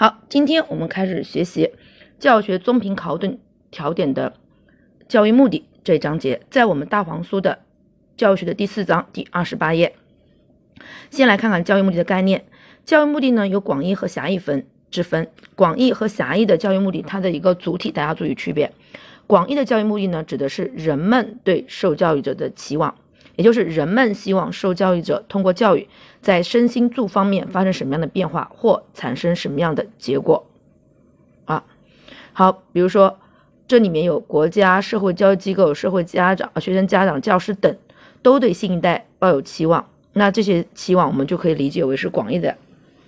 好，今天我们开始学习教学综评考等条点的教育目的这一章节，在我们大黄书的教育学的第四章第二十八页。先来看看教育目的的概念。教育目的呢有广义和狭义分之分。广义和狭义的教育目的，它的一个主体大家注意区别。广义的教育目的呢，指的是人们对受教育者的期望，也就是人们希望受教育者通过教育，在身心诸方面发生什么样的变化，或产生什么样的结果。啊，好，比如说这里面有国家、社会教育机构、社会家长、学生家长、教师等，都对新一代抱有期望。那这些期望，我们就可以理解为是广义的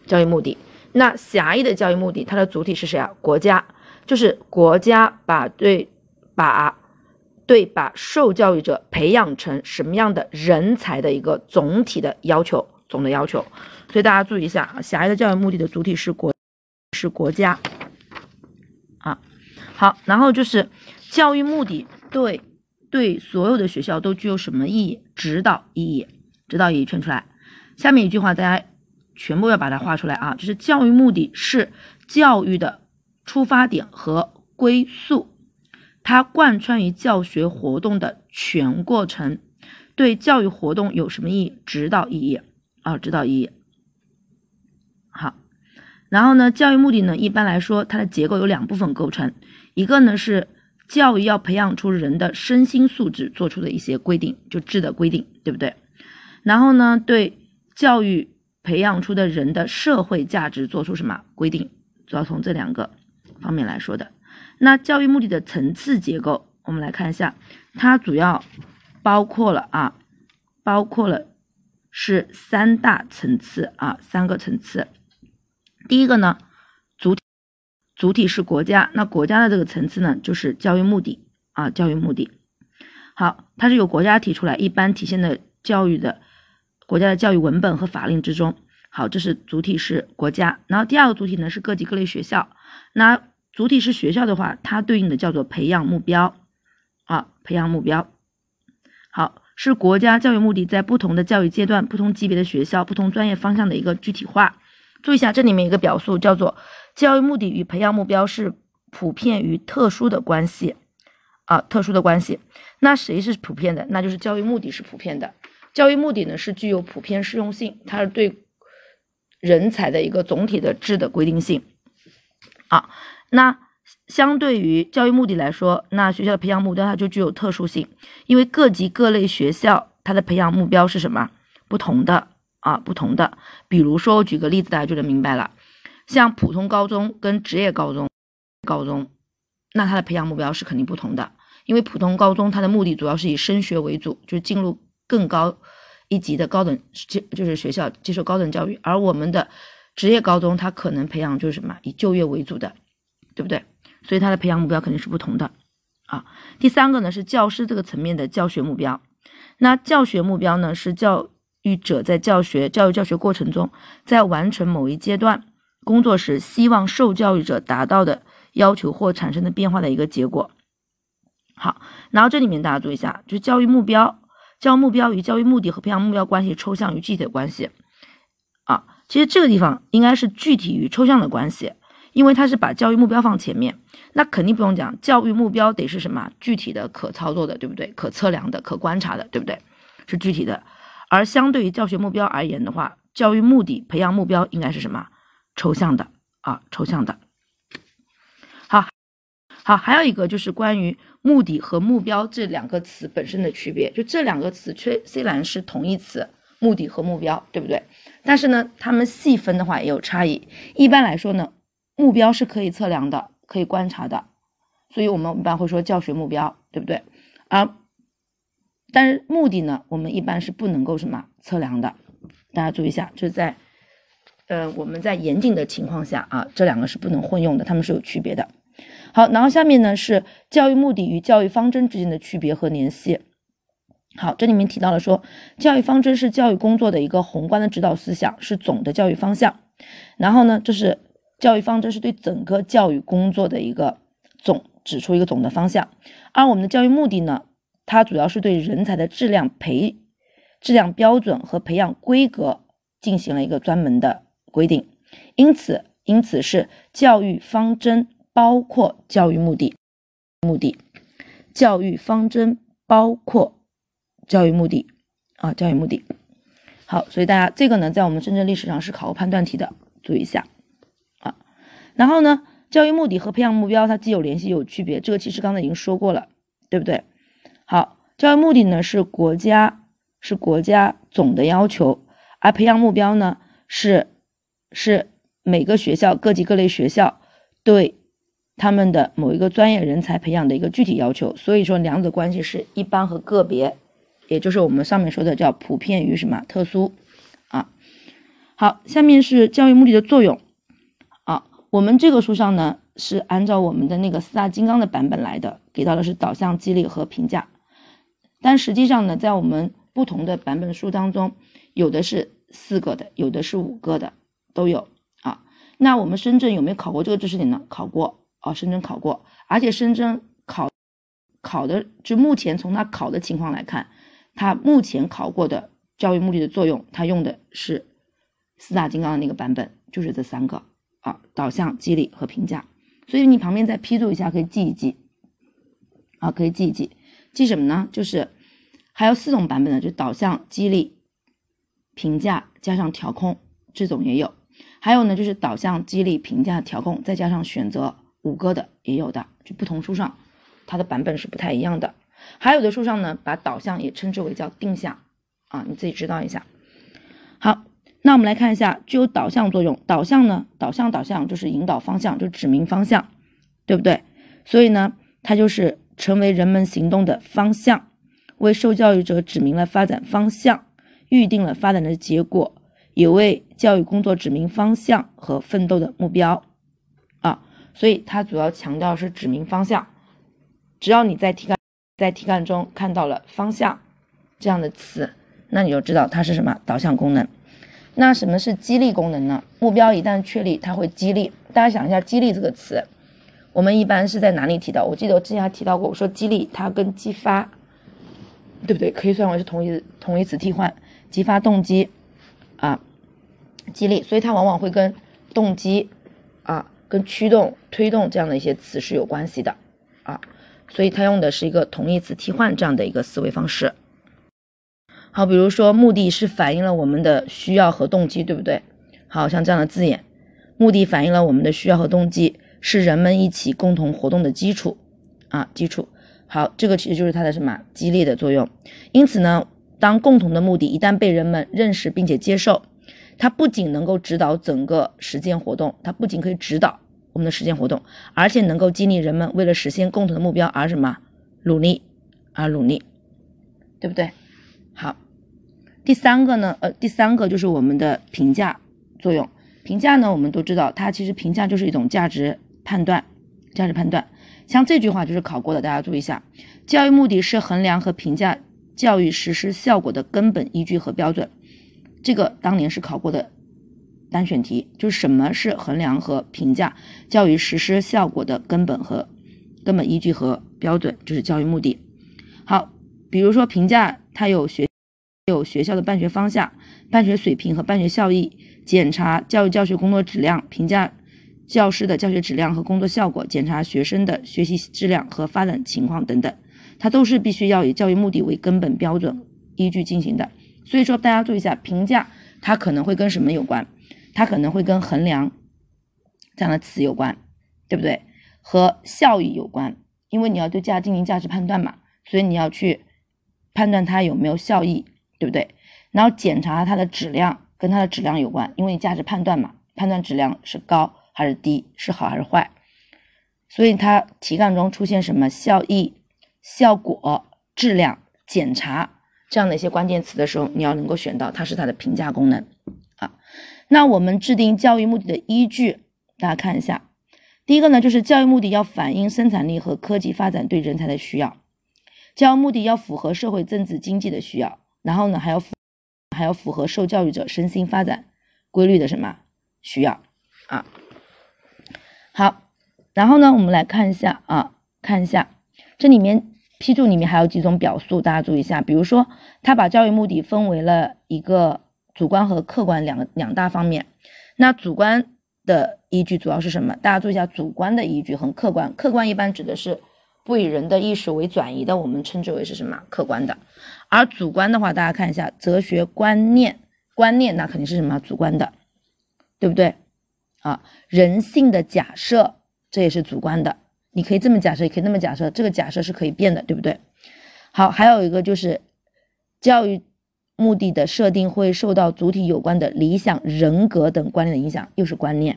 教育目的。那狭义的教育目的，它的主体是谁啊？国家，就是国家把对。把对把受教育者培养成什么样的人才的一个总体的要求，总的要求。所以大家注意一下，狭义的教育目的的主体是国，是国家啊。好，然后就是教育目的对对所有的学校都具有什么意义？指导意义，指导意义圈出来。下面一句话大家全部要把它画出来啊，就是教育目的是教育的出发点和归宿。它贯穿于教学活动的全过程，对教育活动有什么意义？指导意义啊，指导意义。好，然后呢，教育目的呢，一般来说，它的结构有两部分构成，一个呢是教育要培养出人的身心素质做出的一些规定，就质的规定，对不对？然后呢，对教育培养出的人的社会价值做出什么规定？主要从这两个方面来说的。那教育目的的层次结构，我们来看一下，它主要包括了啊，包括了是三大层次啊，三个层次。第一个呢，主体主体是国家，那国家的这个层次呢，就是教育目的啊，教育目的。好，它是由国家提出来，一般体现的教育的国家的教育文本和法令之中。好，这是主体是国家，然后第二个主体呢是各级各类学校，那。主体是学校的话，它对应的叫做培养目标啊，培养目标。好，是国家教育目的在不同的教育阶段、不同级别的学校、不同专业方向的一个具体化。注意一下，这里面一个表述叫做教育目的与培养目标是普遍与特殊的关系啊，特殊的关系。那谁是普遍的？那就是教育目的是普遍的。教育目的呢是具有普遍适用性，它是对人才的一个总体的质的规定性啊。那相对于教育目的来说，那学校的培养目标它就具有特殊性，因为各级各类学校它的培养目标是什么不同的啊？不同的。比如说，我举个例子，大家就能明白了。像普通高中跟职业高中，高中，那它的培养目标是肯定不同的，因为普通高中它的目的主要是以升学为主，就是进入更高一级的高等就就是学校接受高等教育，而我们的职业高中它可能培养就是什么以就业为主的。对不对？所以他的培养目标肯定是不同的啊。第三个呢是教师这个层面的教学目标。那教学目标呢是教育者在教学教育教学过程中，在完成某一阶段工作时，希望受教育者达到的要求或产生的变化的一个结果。好，然后这里面大家注意一下，就是教育目标、教育目标与教育目的和培养目标关系抽象与具体的关系啊。其实这个地方应该是具体与抽象的关系。因为它是把教育目标放前面，那肯定不用讲，教育目标得是什么具体的、可操作的，对不对？可测量的、可观察的，对不对？是具体的。而相对于教学目标而言的话，教育目的、培养目标应该是什么？抽象的啊，抽象的。好，好，还有一个就是关于目的和目标这两个词本身的区别，就这两个词虽虽然是同义词，目的和目标，对不对？但是呢，它们细分的话也有差异。一般来说呢。目标是可以测量的，可以观察的，所以我们一般会说教学目标，对不对？而但是目的呢，我们一般是不能够什么测量的，大家注意一下，就是在呃我们在严谨的情况下啊，这两个是不能混用的，它们是有区别的。好，然后下面呢是教育目的与教育方针之间的区别和联系。好，这里面提到了说，教育方针是教育工作的一个宏观的指导思想，是总的教育方向。然后呢，这是。教育方针是对整个教育工作的一个总指出一个总的方向，而我们的教育目的呢，它主要是对人才的质量培质量标准和培养规格进行了一个专门的规定。因此，因此是教育方针包括教育目的，目的，教育方针包括教育目的啊，教育目的。好，所以大家这个呢，在我们深圳历史上是考过判断题的，注意一下。然后呢，教育目的和培养目标它既有联系又有区别，这个其实刚才已经说过了，对不对？好，教育目的呢是国家是国家总的要求，而培养目标呢是是每个学校各级各类学校对他们的某一个专业人才培养的一个具体要求。所以说两者关系是一般和个别，也就是我们上面说的叫普遍与什么特殊啊。好，下面是教育目的的作用。我们这个书上呢是按照我们的那个四大金刚的版本来的，给到的是导向、激励和评价。但实际上呢，在我们不同的版本书当中，有的是四个的，有的是五个的，都有啊。那我们深圳有没有考过这个知识点呢？考过啊，深圳考过，而且深圳考考的，就目前从他考的情况来看，他目前考过的教育目的的作用，他用的是四大金刚的那个版本，就是这三个啊：导向、激励和评价。所以你旁边再批注一下，可以记一记啊，可以记一记。记什么呢？就是还有四种版本的，就导向、激励、评价加上调控这种也有。还有呢，就是导向、激励、评价、调控再加上选择五个的也有的，就不同书上它的版本是不太一样的。还有的书上呢，把导向也称之为叫定向啊，你自己知道一下。好，那我们来看一下具有导向作用。导向呢，导向导向就是引导方向，就指明方向，对不对？所以呢，它就是。成为人们行动的方向，为受教育者指明了发展方向，预定了发展的结果，也为教育工作指明方向和奋斗的目标啊。所以它主要强调是指明方向。只要你在题干在题干中看到了“方向”这样的词，那你就知道它是什么导向功能。那什么是激励功能呢？目标一旦确立，它会激励。大家想一下“激励”这个词。我们一般是在哪里提到？我记得我之前还提到过，我说激励它跟激发，对不对？可以算为是同义同义词替换，激发动机啊，激励，所以它往往会跟动机啊、跟驱动、推动这样的一些词是有关系的啊，所以它用的是一个同义词替换这样的一个思维方式。好，比如说目的是反映了我们的需要和动机，对不对？好像这样的字眼，目的反映了我们的需要和动机。是人们一起共同活动的基础啊，基础好，这个其实就是它的什么激励的作用。因此呢，当共同的目的一旦被人们认识并且接受，它不仅能够指导整个实践活动，它不仅可以指导我们的实践活动，而且能够激励人们为了实现共同的目标而什么努力而努力，对不对？好，第三个呢，呃，第三个就是我们的评价作用。评价呢，我们都知道，它其实评价就是一种价值。判断，价值判断，像这句话就是考过的，大家注意一下。教育目的是衡量和评价教育实施效果的根本依据和标准。这个当年是考过的单选题，就是什么是衡量和评价教育实施效果的根本和根本依据和标准，就是教育目的。好，比如说评价，它有学有学校的办学方向、办学水平和办学效益，检查教育教学工作质量，评价。教师的教学质量和工作效果，检查学生的学习质量和发展情况等等，它都是必须要以教育目的为根本标准依据进行的。所以说，大家注意一下，评价它可能会跟什么有关？它可能会跟衡量这样的词有关，对不对？和效益有关，因为你要对价进行价值判断嘛，所以你要去判断它有没有效益，对不对？然后检查它的质量，跟它的质量有关，因为你价值判断嘛，判断质量是高。还是低是好还是坏？所以它题干中出现什么效益、效果、质量、检查这样的一些关键词的时候，你要能够选到它是它的评价功能啊。那我们制定教育目的的依据，大家看一下，第一个呢就是教育目的要反映生产力和科技发展对人才的需要，教育目的要符合社会政治经济的需要，然后呢还要符还要符合受教育者身心发展规律的什么需要啊。好，然后呢，我们来看一下啊，看一下这里面批注里面还有几种表述，大家注意一下。比如说，他把教育目的分为了一个主观和客观两两大方面。那主观的依据主要是什么？大家注意一下主观的依据和客观。客观一般指的是不以人的意识为转移的，我们称之为是什么？客观的。而主观的话，大家看一下哲学观念，观念那肯定是什么？主观的，对不对？啊，人性的假设这也是主观的。你可以这么假设，也可以那么假设，这个假设是可以变的，对不对？好，还有一个就是教育目的的设定会受到主体有关的理想、人格等观念的影响，又是观念，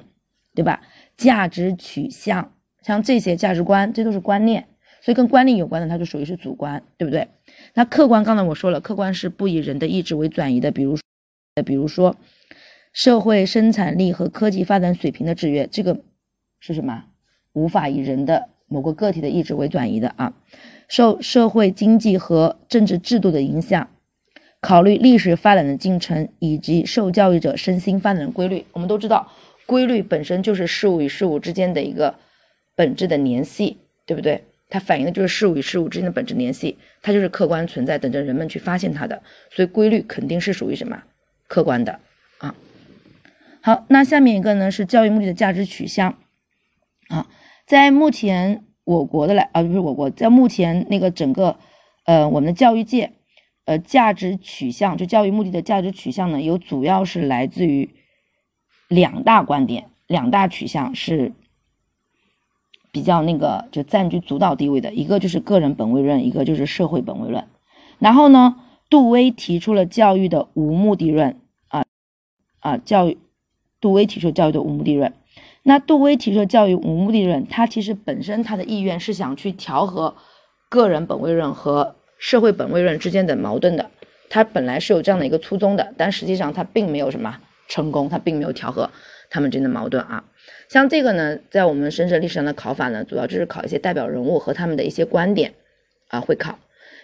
对吧？价值取向，像这些价值观，这都是观念，所以跟观念有关的，它就属于是主观，对不对？那客观，刚才我说了，客观是不以人的意志为转移的，比如，比如说社会生产力和科技发展水平的制约，这个是什么？无法以人的某个个体的意志为转移的啊，受社会经济和政治制度的影响，考虑历史发展的进程以及受教育者身心发展的规律。我们都知道，规律本身就是事物与事物之间的一个本质的联系，对不对？它反映的就是事物与事物之间的本质联系，它就是客观存在，等着人们去发现它的。所以规律肯定是属于什么客观的啊。好，那下面一个呢是教育目的的价值取向啊。在目前我国的来啊，不是我国，在目前那个整个，呃，我们的教育界，呃，价值取向就教育目的的价值取向呢，有主要是来自于两大观点，两大取向是比较那个就占据主导地位的，一个就是个人本位论，一个就是社会本位论。然后呢，杜威提出了教育的无目的论啊啊，教育，杜威提出教育的无目的论。那杜威提出教育无目的论，他其实本身他的意愿是想去调和个人本位论和社会本位论之间的矛盾的，他本来是有这样的一个初衷的，但实际上他并没有什么成功，他并没有调和他们之间的矛盾啊。像这个呢，在我们深圳历史上的考法呢，主要就是考一些代表人物和他们的一些观点啊，会考。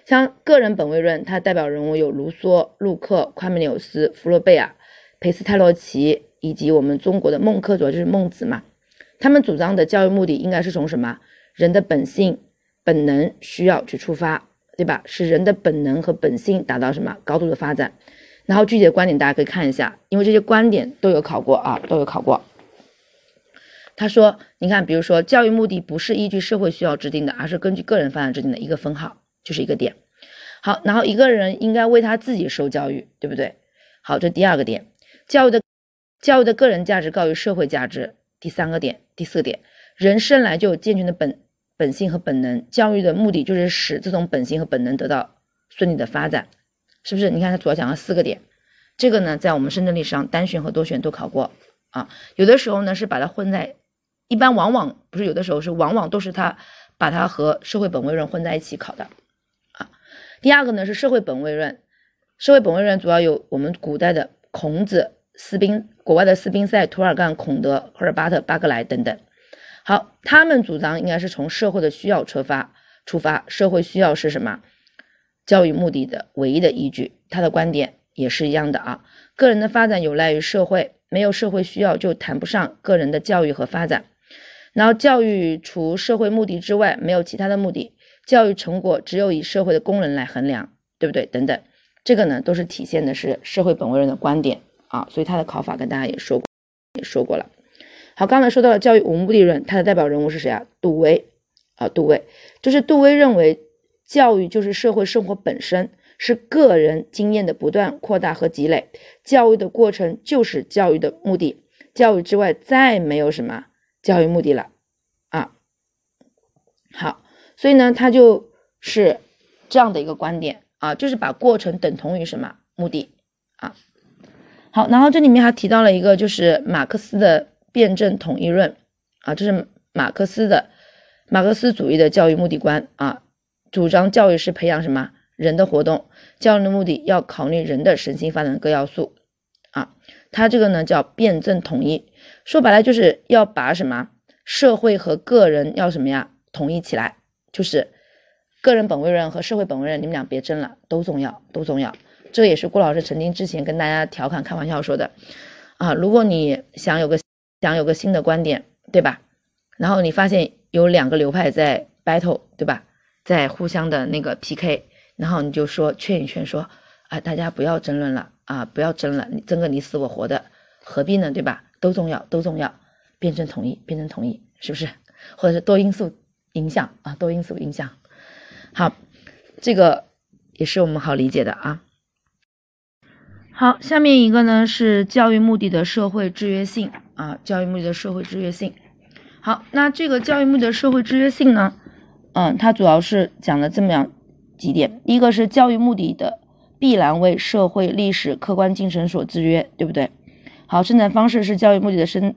像个人本位论，它代表人物有卢梭、陆克、夸美纽斯、弗洛贝尔、裴斯泰洛奇。以及我们中国的孟轲，主要就是孟子嘛，他们主张的教育目的应该是从什么人的本性、本能需要去出发，对吧？使人的本能和本性达到什么高度的发展。然后具体的观点大家可以看一下，因为这些观点都有考过啊，都有考过。他说，你看，比如说教育目的不是依据社会需要制定的，而是根据个人发展制定的一个分号，就是一个点。好，然后一个人应该为他自己受教育，对不对？好，这第二个点，教育的。教育的个人价值高于社会价值。第三个点，第四个点，人生来就有健全的本本性和本能，教育的目的就是使这种本性和本能得到顺利的发展，是不是？你看他主要讲了四个点，这个呢，在我们深圳历史上单选和多选都考过啊。有的时候呢是把它混在，一般往往不是有的时候是往往都是他把它和社会本位论混在一起考的啊。第二个呢是社会本位论，社会本位论主要有我们古代的孔子。斯宾，国外的斯宾塞、涂尔干、孔德、赫尔巴特、巴格莱等等，好，他们主张应该是从社会的需要出发，出发，社会需要是什么？教育目的的唯一的依据。他的观点也是一样的啊，个人的发展有赖于社会，没有社会需要就谈不上个人的教育和发展。然后，教育除社会目的之外没有其他的目的，教育成果只有以社会的功能来衡量，对不对？等等，这个呢，都是体现的是社会本位论的观点。啊，所以他的考法跟大家也说过，也说过了。好，刚才说到了教育无目的论，它的代表人物是谁啊？杜威啊，杜威就是杜威认为教育就是社会生活本身，是个人经验的不断扩大和积累，教育的过程就是教育的目的，教育之外再没有什么教育目的了啊。好，所以呢，他就是这样的一个观点啊，就是把过程等同于什么目的啊。好，然后这里面还提到了一个，就是马克思的辩证统一论啊，这是马克思的马克思主义的教育目的观啊，主张教育是培养什么人的活动，教育的目的要考虑人的身心发展各要素啊，他这个呢叫辩证统一，说白了就是要把什么社会和个人要什么呀统一起来，就是个人本位论和社会本位论，你们俩别争了，都重要，都重要。这也是郭老师曾经之前跟大家调侃开玩笑说的，啊，如果你想有个想有个新的观点，对吧？然后你发现有两个流派在 battle，对吧？在互相的那个 PK，然后你就说劝一劝，说啊，大家不要争论了啊，不要争了，争个你死我活的，何必呢？对吧？都重要，都重要辩证统一，辩证统一，是不是？或者是多因素影响啊，多因素影响。好，这个也是我们好理解的啊。好，下面一个呢是教育目的的社会制约性啊，教育目的的社会制约性。好，那这个教育目的的社会制约性呢，嗯，它主要是讲了这么样几点，第一个是教育目的的必然为社会历史客观精神所制约，对不对？好，生产方式是教育目的的生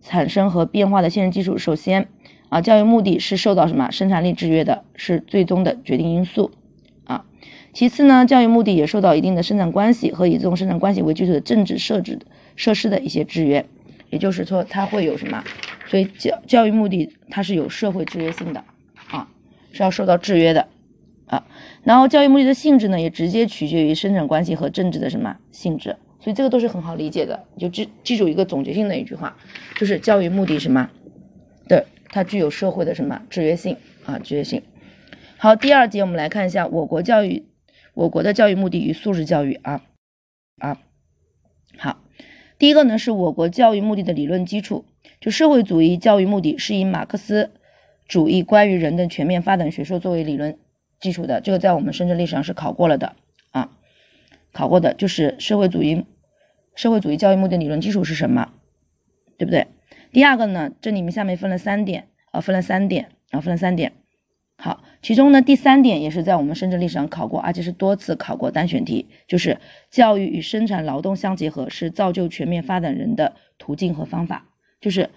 产生和变化的现实基础。首先啊，教育目的是受到什么生产力制约的，是最终的决定因素啊。其次呢，教育目的也受到一定的生产关系和以这种生产关系为基础的政治设置设施的一些制约，也就是说它会有什么？所以教教育目的它是有社会制约性的啊，是要受到制约的啊。然后教育目的的性质呢，也直接取决于生产关系和政治的什么性质，所以这个都是很好理解的。你就记记住一个总结性的一句话，就是教育目的什么？对，它具有社会的什么制约性啊？制约性。好，第二节我们来看一下我国教育。我国的教育目的与素质教育啊啊，好，第一个呢是我国教育目的的理论基础，就社会主义教育目的是以马克思主义关于人的全面发展学说作为理论基础的，这个在我们深圳历史上是考过了的啊，考过的就是社会主义社会主义教育目的理论基础是什么，对不对？第二个呢，这里面下面分了三点啊，分了三点啊，分了三点。好，其中呢第三点也是在我们深圳历史上考过，而且是多次考过单选题，就是教育与生产劳动相结合是造就全面发展人的途径和方法。就是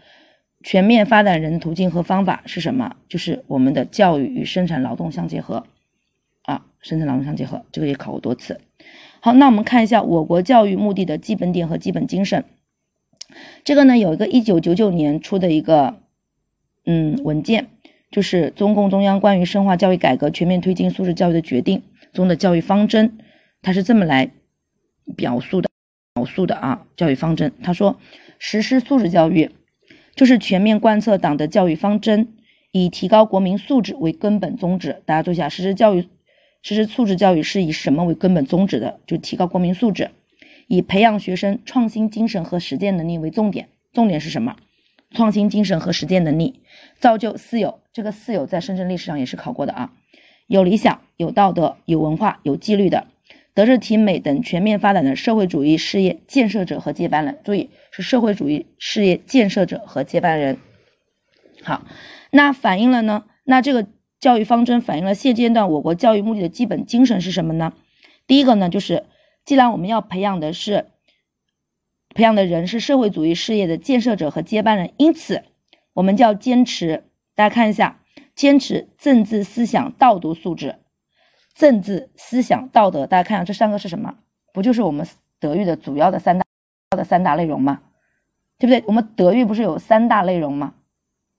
全面发展人的途径和方法是什么？就是我们的教育与生产劳动相结合啊，生产劳动相结合，这个也考过多次。好，那我们看一下我国教育目的的基本点和基本精神。这个呢有一个一九九九年出的一个嗯文件。就是中共中央关于深化教育改革、全面推进素质教育的决定中的教育方针，它是这么来表述的，表述的啊，教育方针。他说，实施素质教育，就是全面贯彻党的教育方针，以提高国民素质为根本宗旨。大家注意一下，实施教育，实施素质教育是以什么为根本宗旨的？就提高国民素质，以培养学生创新精神和实践能力为重点。重点是什么？创新精神和实践能力，造就四有。这个四有在深圳历史上也是考过的啊，有理想、有道德、有文化、有纪律的，德智体美等全面发展的社会主义事业建设者和接班人。注意，是社会主义事业建设者和接班人。好，那反映了呢？那这个教育方针反映了现阶段我国教育目的的基本精神是什么呢？第一个呢，就是既然我们要培养的是。培养的人是社会主义事业的建设者和接班人，因此我们就要坚持。大家看一下，坚持政治思想道德素质，政治思想道德。大家看一下这三个是什么？不就是我们德育的主要的三大的三大内容吗？对不对？我们德育不是有三大内容吗？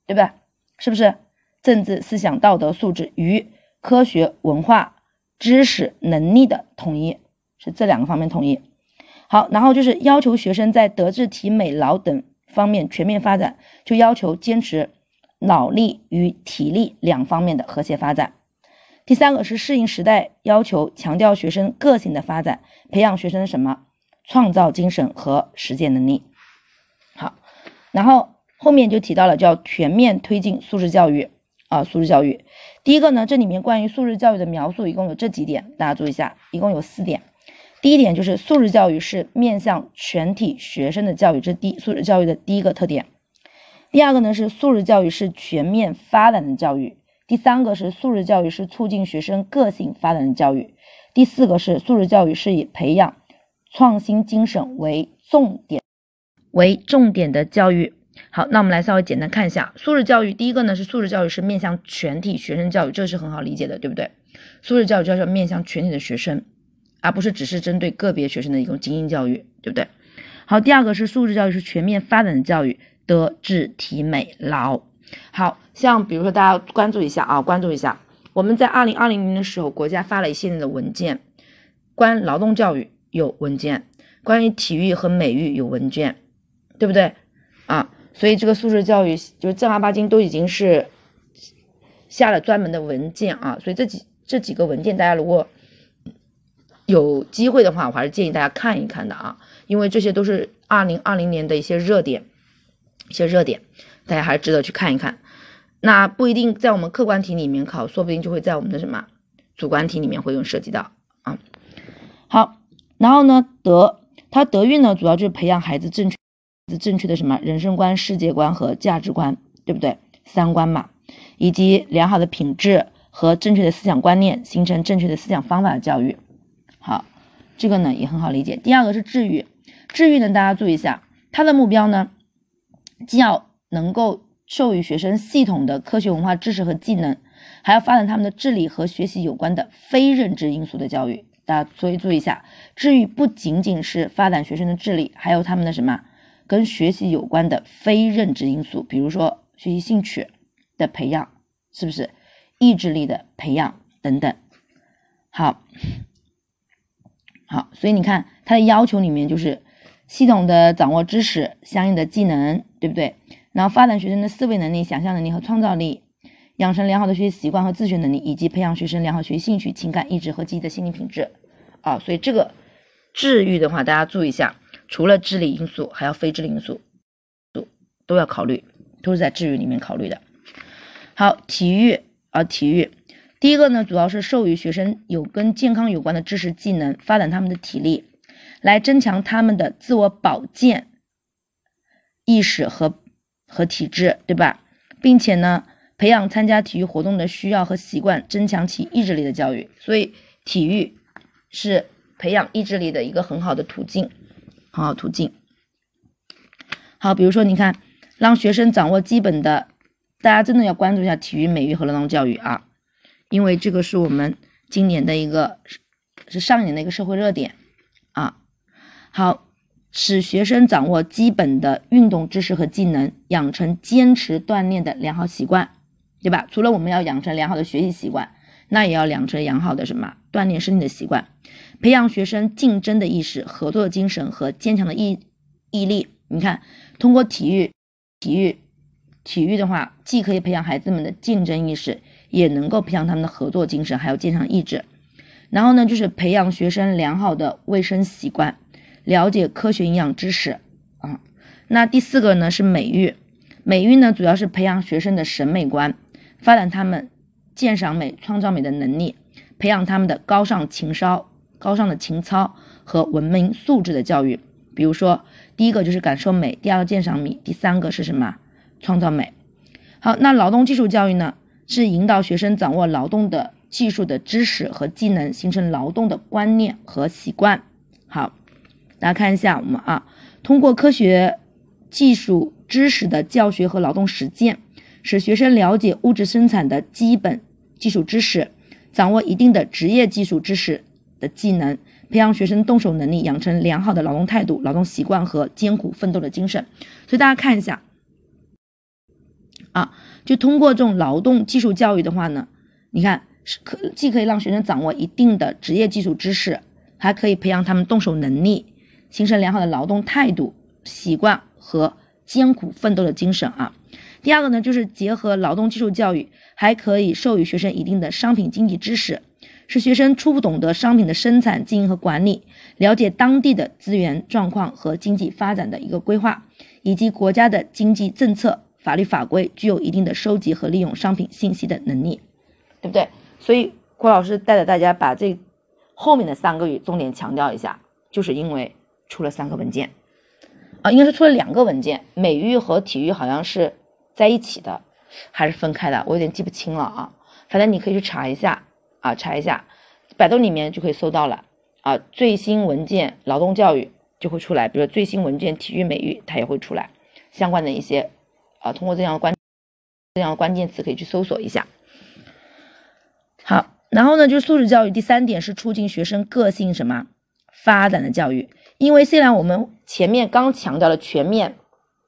对不对？是不是政治思想道德素质与科学文化知识能力的统一？是这两个方面统一。好，然后就是要求学生在德智体美劳等方面全面发展，就要求坚持脑力与体力两方面的和谐发展。第三个是适应时代要求，强调学生个性的发展，培养学生什么创造精神和实践能力。好，然后后面就提到了叫全面推进素质教育啊，素质教育。第一个呢，这里面关于素质教育的描述一共有这几点，大家注意一下，一共有四点。第一点就是素质教育是面向全体学生的教育，这是第素质教育的第一个特点。第二个呢是素质教育是全面发展的教育。第三个是素质教育是促进学生个性发展的教育。第四个是素质教育是以培养创新精神为重点为重点的教育。好，那我们来稍微简单看一下素质教育。第一个呢是素质教育是面向全体学生教育，这是很好理解的，对不对？素质教育就是面向全体的学生。而不是只是针对个别学生的一种精英教育，对不对？好，第二个是素质教育，是全面发展的教育，德智体美劳。好像比如说大家关注一下啊，关注一下，我们在二零二零年的时候，国家发了一系列的文件，关劳动教育有文件，关于体育和美育有文件，对不对？啊，所以这个素质教育就是正儿八经都已经是下了专门的文件啊，所以这几这几个文件，大家如果有机会的话，我还是建议大家看一看的啊，因为这些都是二零二零年的一些热点，一些热点，大家还是值得去看一看。那不一定在我们客观题里面考，说不定就会在我们的什么主观题里面会有涉及到啊。好，然后呢，德，它德育呢，主要就是培养孩子正确、正确的什么人生观、世界观和价值观，对不对？三观嘛，以及良好的品质和正确的思想观念，形成正确的思想方法的教育。好，这个呢也很好理解。第二个是治愈，治愈呢，大家注意一下，它的目标呢，既要能够。授予学生系统的科学文化知识和技能，还要发展他们的智力和学习有关的非认知因素的教育。大家注意注意一下，治愈不仅仅是发展学生的智力，还有他们的什么跟学习有关的非认知因素，比如说学习兴趣的培养，是不是意志力的培养等等。好，好，所以你看它的要求里面就是系统的掌握知识，相应的技能，对不对？然后发展学生的思维能力、想象能力和创造力，养成良好的学习习惯和自学能力，以及培养学生良好学习兴趣、情感、意志和积极的心理品质。啊，所以这个治愈的话，大家注意一下，除了智力因素，还要非智力因素，都都要考虑，都是在治愈里面考虑的。好，体育啊，体育，第一个呢，主要是授予学生有跟健康有关的知识技能，发展他们的体力，来增强他们的自我保健意识和。和体质，对吧？并且呢，培养参加体育活动的需要和习惯，增强其意志力的教育。所以，体育是培养意志力的一个很好的途径，好途径。好，比如说，你看，让学生掌握基本的，大家真的要关注一下体育美育和劳动教育啊，因为这个是我们今年的一个，是上一年的一个社会热点啊。好。使学生掌握基本的运动知识和技能，养成坚持锻炼的良好习惯，对吧？除了我们要养成良好的学习习惯，那也要养成良好的什么锻炼身体的习惯，培养学生竞争的意识、合作的精神和坚强的毅毅力。你看，通过体育，体育，体育的话，既可以培养孩子们的竞争意识，也能够培养他们的合作精神，还有坚强意志。然后呢，就是培养学生良好的卫生习惯。了解科学营养知识啊，那第四个呢是美育，美育呢主要是培养学生的审美观，发展他们鉴赏美、创造美的能力，培养他们的高尚情操、高尚的情操和文明素质的教育。比如说，第一个就是感受美，第二个鉴赏美，第三个是什么？创造美。好，那劳动技术教育呢，是引导学生掌握劳动的技术的知识和技能，形成劳动的观念和习惯。好。大家看一下，我们啊，通过科学技术知识的教学和劳动实践，使学生了解物质生产的基本技术知识，掌握一定的职业技术知识的技能，培养学生动手能力，养成良好的劳动态度、劳动习惯和艰苦奋斗的精神。所以大家看一下，啊，就通过这种劳动技术教育的话呢，你看是可既可以让学生掌握一定的职业技术知识，还可以培养他们动手能力。形成良好的劳动态度、习惯和艰苦奋斗的精神啊。第二个呢，就是结合劳动技术教育，还可以授予学生一定的商品经济知识，使学生初步懂得商品的生产、经营和管理，了解当地的资源状况和经济发展的一个规划，以及国家的经济政策、法律法规，具有一定的收集和利用商品信息的能力，对不对？所以郭老师带着大家把这后面的三个语重点强调一下，就是因为。出了三个文件，啊，应该是出了两个文件，美育和体育好像是在一起的，还是分开的，我有点记不清了啊。反正你可以去查一下啊，查一下，百度里面就可以搜到了啊。最新文件劳动教育就会出来，比如最新文件体育美育它也会出来，相关的一些啊，通过这样的关这样的关键词可以去搜索一下。好，然后呢，就是素质教育，第三点是促进学生个性什么发展的教育。因为虽然我们前面刚强调了全面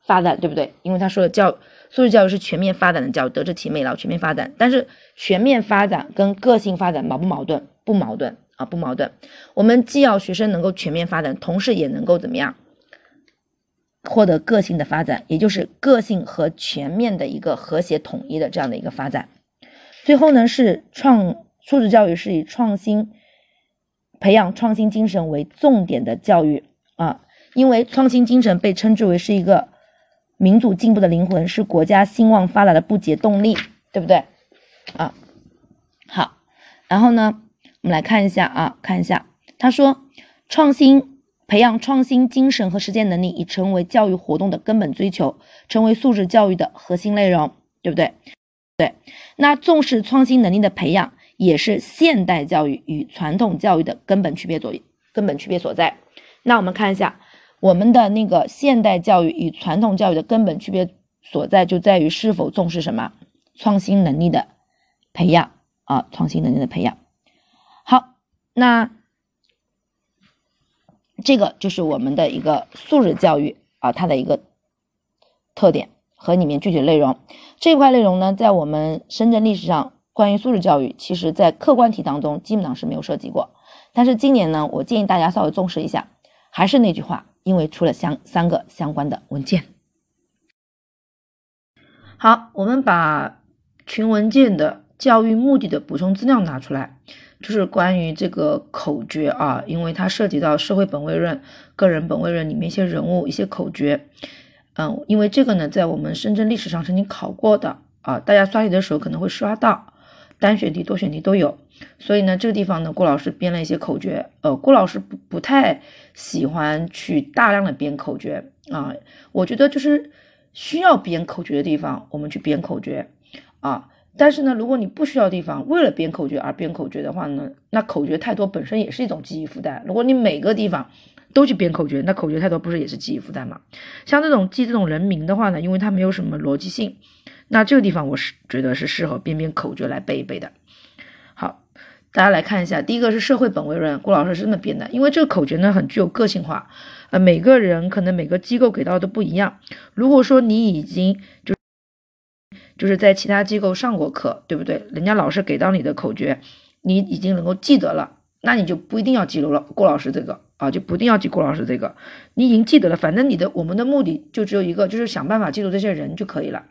发展，对不对？因为他说的教素质教育是全面发展的教育，德智体美劳全面发展。但是全面发展跟个性发展矛不矛盾？不矛盾啊，不矛盾。我们既要学生能够全面发展，同时也能够怎么样获得个性的发展，也就是个性和全面的一个和谐统一的这样的一个发展。最后呢，是创素质教育是以创新。培养创新精神为重点的教育啊，因为创新精神被称之为是一个民主进步的灵魂，是国家兴旺发达的不竭动力，对不对？啊，好，然后呢，我们来看一下啊，看一下，他说，创新培养创新精神和实践能力已成为教育活动的根本追求，成为素质教育的核心内容，对不对？对，那重视创新能力的培养，也是现代教育与传统教育的根本区别所根本区别所在。那我们看一下，我们的那个现代教育与传统教育的根本区别所在，就在于是否重视什么创新能力的。培养啊，创新能力的培养。好，那这个就是我们的一个素质教育啊，它的一个特点和里面具体内容。这块内容呢，在我们深圳历史上关于素质教育，其实在客观题当中基本上是没有涉及过。但是今年呢，我建议大家稍微重视一下。还是那句话，因为出了相三个相关的文件。好，我们把群文件的。教育目的的补充资料拿出来，就是关于这个口诀啊，因为它涉及到社会本位论、个人本位论里面一些人物、一些口诀。嗯，因为这个呢，在我们深圳历史上曾经考过的啊，大家刷题的时候可能会刷到，单选题、多选题都有。所以呢，这个地方呢，郭老师编了一些口诀。呃，郭老师不不太喜欢去大量的编口诀啊，我觉得就是需要编口诀的地方，我们去编口诀啊。但是呢，如果你不需要地方，为了编口诀而编口诀的话呢，那口诀太多本身也是一种记忆负担。如果你每个地方都去编口诀，那口诀太多不是也是记忆负担吗？像这种记这种人名的话呢，因为它没有什么逻辑性，那这个地方我是觉得是适合编编口诀来背一背的。好，大家来看一下，第一个是社会本位论，郭老师是这么编的，因为这个口诀呢很具有个性化，呃，每个人可能每个机构给到的都不一样。如果说你已经就就是在其他机构上过课，对不对？人家老师给到你的口诀，你已经能够记得了，那你就不一定要记住了。郭老师这个啊，就不一定要记郭老师这个，你已经记得了。反正你的我们的目的就只有一个，就是想办法记住这些人就可以了。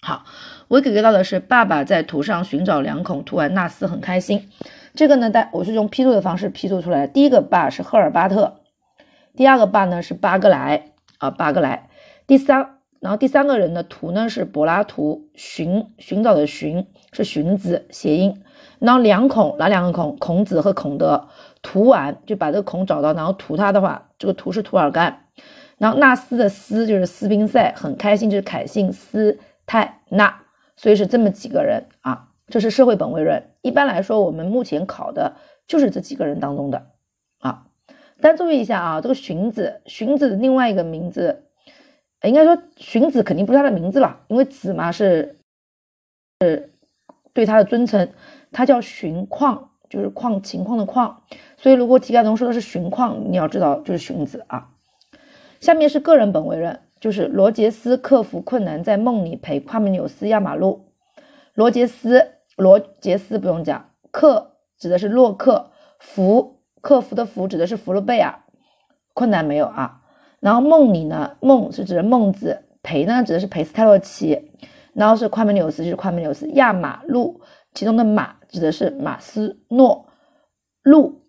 好，我给到的是爸爸在图上寻找两孔，涂完纳斯很开心。这个呢，但我是用批注的方式批注出来的。第一个爸是赫尔巴特，第二个爸呢是巴格莱啊，巴格莱。第三。然后第三个人的图呢是柏拉图，寻寻找的寻是荀子谐音。然后两孔哪两个孔？孔子和孔德。涂完就把这个孔找到，然后涂他的话，这个涂是涂尔干。然后纳斯的斯就是斯宾塞，很开心就是凯信斯泰纳，所以是这么几个人啊。这是社会本位论。一般来说，我们目前考的就是这几个人当中的啊。但注意一下啊，这个荀子，荀子的另外一个名字。应该说，荀子肯定不是他的名字了，因为子嘛是是对他的尊称，他叫荀况，就是况情况的况，所以如果题干中说的是荀况，你要知道就是荀子啊。下面是个人本位论，就是罗杰斯克服困难在梦里陪夸美纽斯压马路。罗杰斯，罗杰斯不用讲，克指的是洛克，福克服的福指的是福禄贝尔，困难没有啊？然后梦里呢，梦是指的孟子，陪呢指的是裴斯泰洛奇，然后是夸美纽斯就是夸美纽斯，压马路其中的马指的是马斯诺，路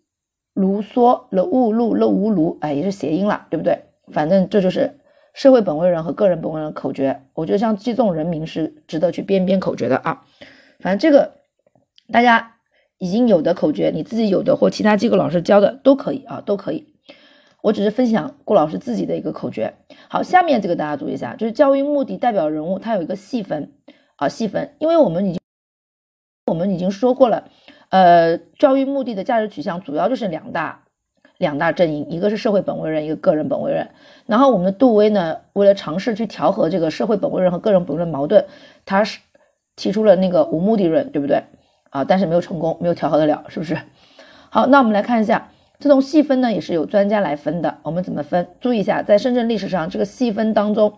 卢梭了乌路了乌卢，哎也是谐音了，对不对？反正这就是社会本位人和个人本位人口诀。我觉得像记这种人名是值得去编编口诀的啊。反正这个大家已经有的口诀，你自己有的或其他机构老师教的都可以啊，都可以。我只是分享顾老师自己的一个口诀。好，下面这个大家注意一下，就是教育目的代表人物，它有一个细分啊，细分，因为我们已经我们已经说过了，呃，教育目的的价值取向主要就是两大两大阵营，一个是社会本位论，一个个人本位论。然后我们的杜威呢，为了尝试去调和这个社会本位论和个人本位论矛盾，他是提出了那个无目的论，对不对啊？但是没有成功，没有调和得了，是不是？好，那我们来看一下。这种细分呢，也是有专家来分的。我们怎么分？注意一下，在深圳历史上，这个细分当中，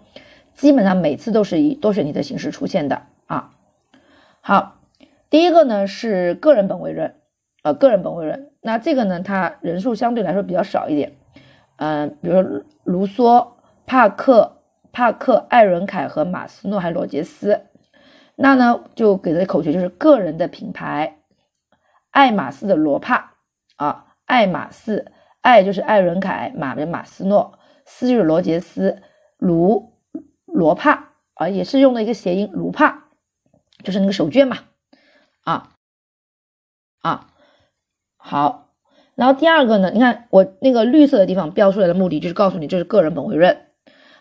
基本上每次都是以多选题的形式出现的啊。好，第一个呢是个人本位论，呃，个人本位论。那这个呢，它人数相对来说比较少一点。嗯，比如说卢梭、帕克、帕克、艾伦凯和马斯诺还有罗杰斯。那呢，就给的口诀就是个人的品牌，爱马仕的罗帕啊。爱马仕，爱就是艾伦凯，马的马斯诺，斯就是罗杰斯，卢罗帕啊，也是用的一个谐音卢帕，就是那个手绢嘛，啊啊，好。然后第二个呢，你看我那个绿色的地方标出来的目的就是告诉你这是个人本位论。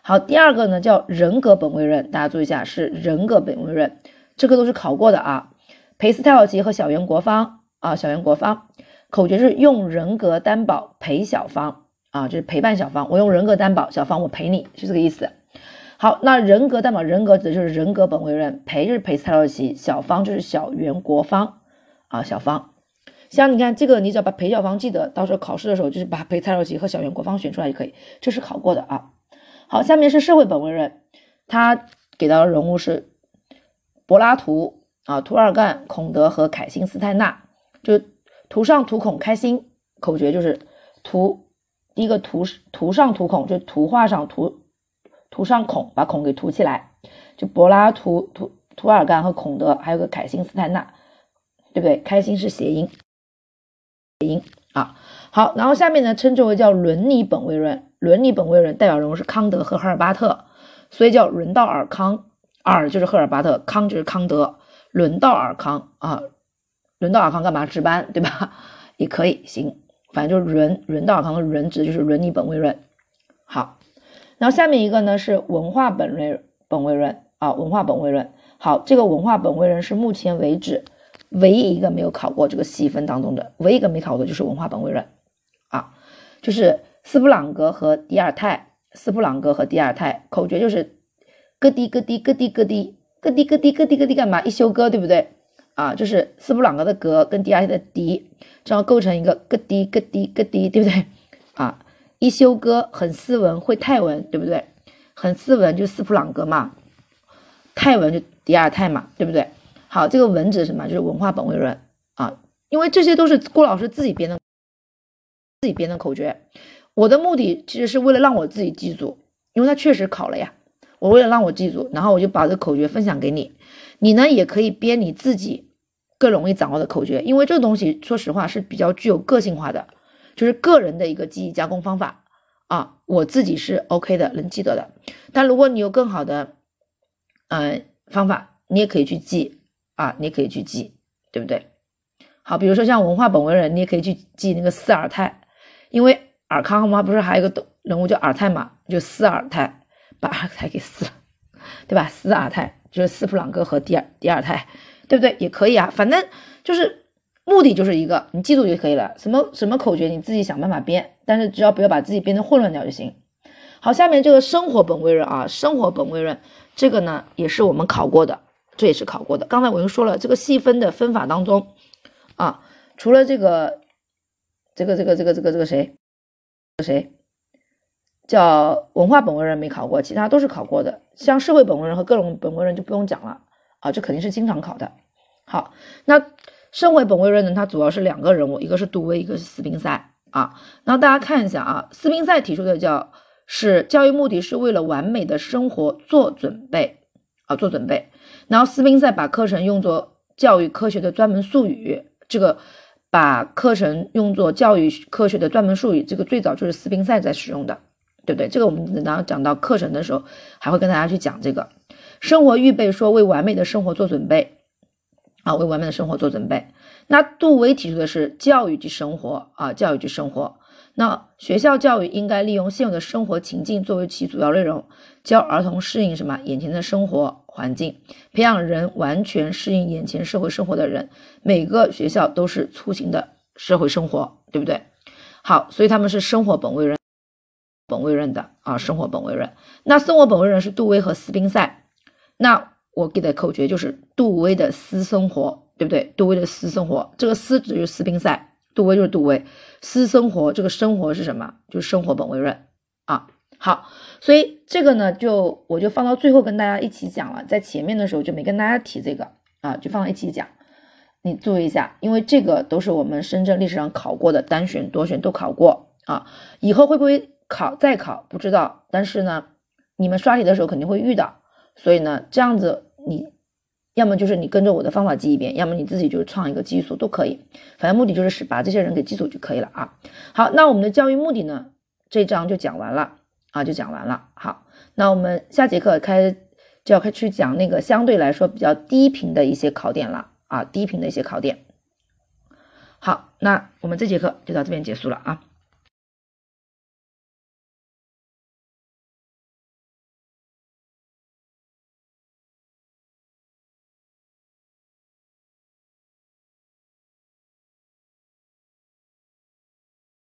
好，第二个呢叫人格本位论，大家注意一下是人格本位论，这个都是考过的啊。裴斯泰尔奇和小圆国芳啊，小圆国芳口诀是用人格担保陪小芳啊，就是陪伴小芳，我用人格担保小芳，我陪你是这个意思。好，那人格担保人格指的就是人格本位论，陪就是裴斯泰尔奇，小芳就是小圆国芳啊，小芳。像你看这个，你只要把裴小芳记得，到时候考试的时候就是把裴蔡少奇和小圆国芳选出来就可以，这是考过的啊。好，下面是社会本位论，他给到的人物是柏拉图啊、涂尔干、孔德和凯辛斯泰纳，就图上图孔开心，口诀就是图第一个图图上图孔，就图画上图图上孔，把孔给涂起来，就柏拉图、图涂尔干和孔德，还有个凯辛斯泰纳，对不对？开心是谐音。音啊，好，然后下面呢称之为叫伦理本位论，伦理本位论代表人物是康德和赫尔巴特，所以叫伦道尔康，尔就是赫尔巴特，康就是康德，伦道尔康啊，伦道尔康干嘛值班对吧？也可以行，反正就是伦伦道尔康的伦指的就是伦理本位论。好，然后下面一个呢是文化本位本位论啊，文化本位论。好，这个文化本位论是目前为止。唯一一个没有考过这个细分当中的，唯一一个没考过就是文化本位论啊，就是斯普朗格和迪尔泰，斯普朗格和迪尔泰口诀就是咯滴咯滴咯滴咯滴咯滴咯滴咯滴咯滴干嘛？一休哥对不对啊？就是斯普朗格的格跟迪尔泰的迪，这样构成一个咯滴咯滴咯滴，对不对啊？一休哥很斯文，会泰文对不对？很斯文就斯普朗格嘛，泰文就迪尔泰嘛，对不对？好，这个文指什么？就是文化本位论啊，因为这些都是郭老师自己编的，自己编的口诀。我的目的其实是为了让我自己记住，因为他确实考了呀。我为了让我记住，然后我就把这口诀分享给你。你呢也可以编你自己更容易掌握的口诀，因为这个东西说实话是比较具有个性化的，就是个人的一个记忆加工方法啊。我自己是 OK 的，能记得的。但如果你有更好的嗯方法，你也可以去记。啊，你可以去记，对不对？好，比如说像文化本位人，你也可以去记那个斯尔泰，因为尔康嘛，不是还有一个人物叫尔泰嘛，就斯尔泰，把尔泰给撕了，对吧？斯尔泰就是斯普朗格和第二第二泰，对不对？也可以啊，反正就是目的就是一个，你记住就可以了。什么什么口诀你自己想办法编，但是只要不要把自己编得混乱掉就行。好，下面这个生活本位论啊，生活本位论这个呢也是我们考过的。这也是考过的。刚才我又说了，这个细分的分法当中，啊，除了这个，这个，这个，这个，这个，这个谁，谁叫文化本位人没考过，其他都是考过的。像社会本位人和各种本位人就不用讲了啊，这肯定是经常考的。好，那社会本位人呢，它主要是两个人物，一个是杜威，一个是斯宾塞啊。然后大家看一下啊，斯宾塞提出的叫是教育目的是为了完美的生活做准备啊，做准备。然后斯宾塞把课程用作教育科学的专门术语，这个把课程用作教育科学的专门术语，这个最早就是斯宾塞在使用的，对不对？这个我们等到讲到课程的时候，还会跟大家去讲这个生活预备，说为完美的生活做准备啊，为完美的生活做准备。那杜威提出的是教育即生活啊，教育即生活。那学校教育应该利用现有的生活情境作为其主要内容，教儿童适应什么眼前的生活环境，培养人完全适应眼前社会生活的人。每个学校都是雏形的社会生活，对不对？好，所以他们是生活本位人，本位人的啊，生活本位人。那生活本位人是杜威和斯宾塞。那我给的口诀就是杜威的私生活，对不对？杜威的私生活，这个私指就是斯宾塞。杜威就是杜威，私生活这个生活是什么？就是生活本位论啊。好，所以这个呢，就我就放到最后跟大家一起讲了，在前面的时候就没跟大家提这个啊，就放到一起讲。你注意一下，因为这个都是我们深圳历史上考过的，单选、多选都考过啊。以后会不会考再考不知道，但是呢，你们刷题的时候肯定会遇到，所以呢，这样子你。要么就是你跟着我的方法记一遍，要么你自己就是创一个基数都可以，反正目的就是使把这些人给记住就可以了啊。好，那我们的教育目的呢，这章就讲完了啊，就讲完了。好，那我们下节课开就要开去讲那个相对来说比较低频的一些考点了啊，低频的一些考点。好，那我们这节课就到这边结束了啊。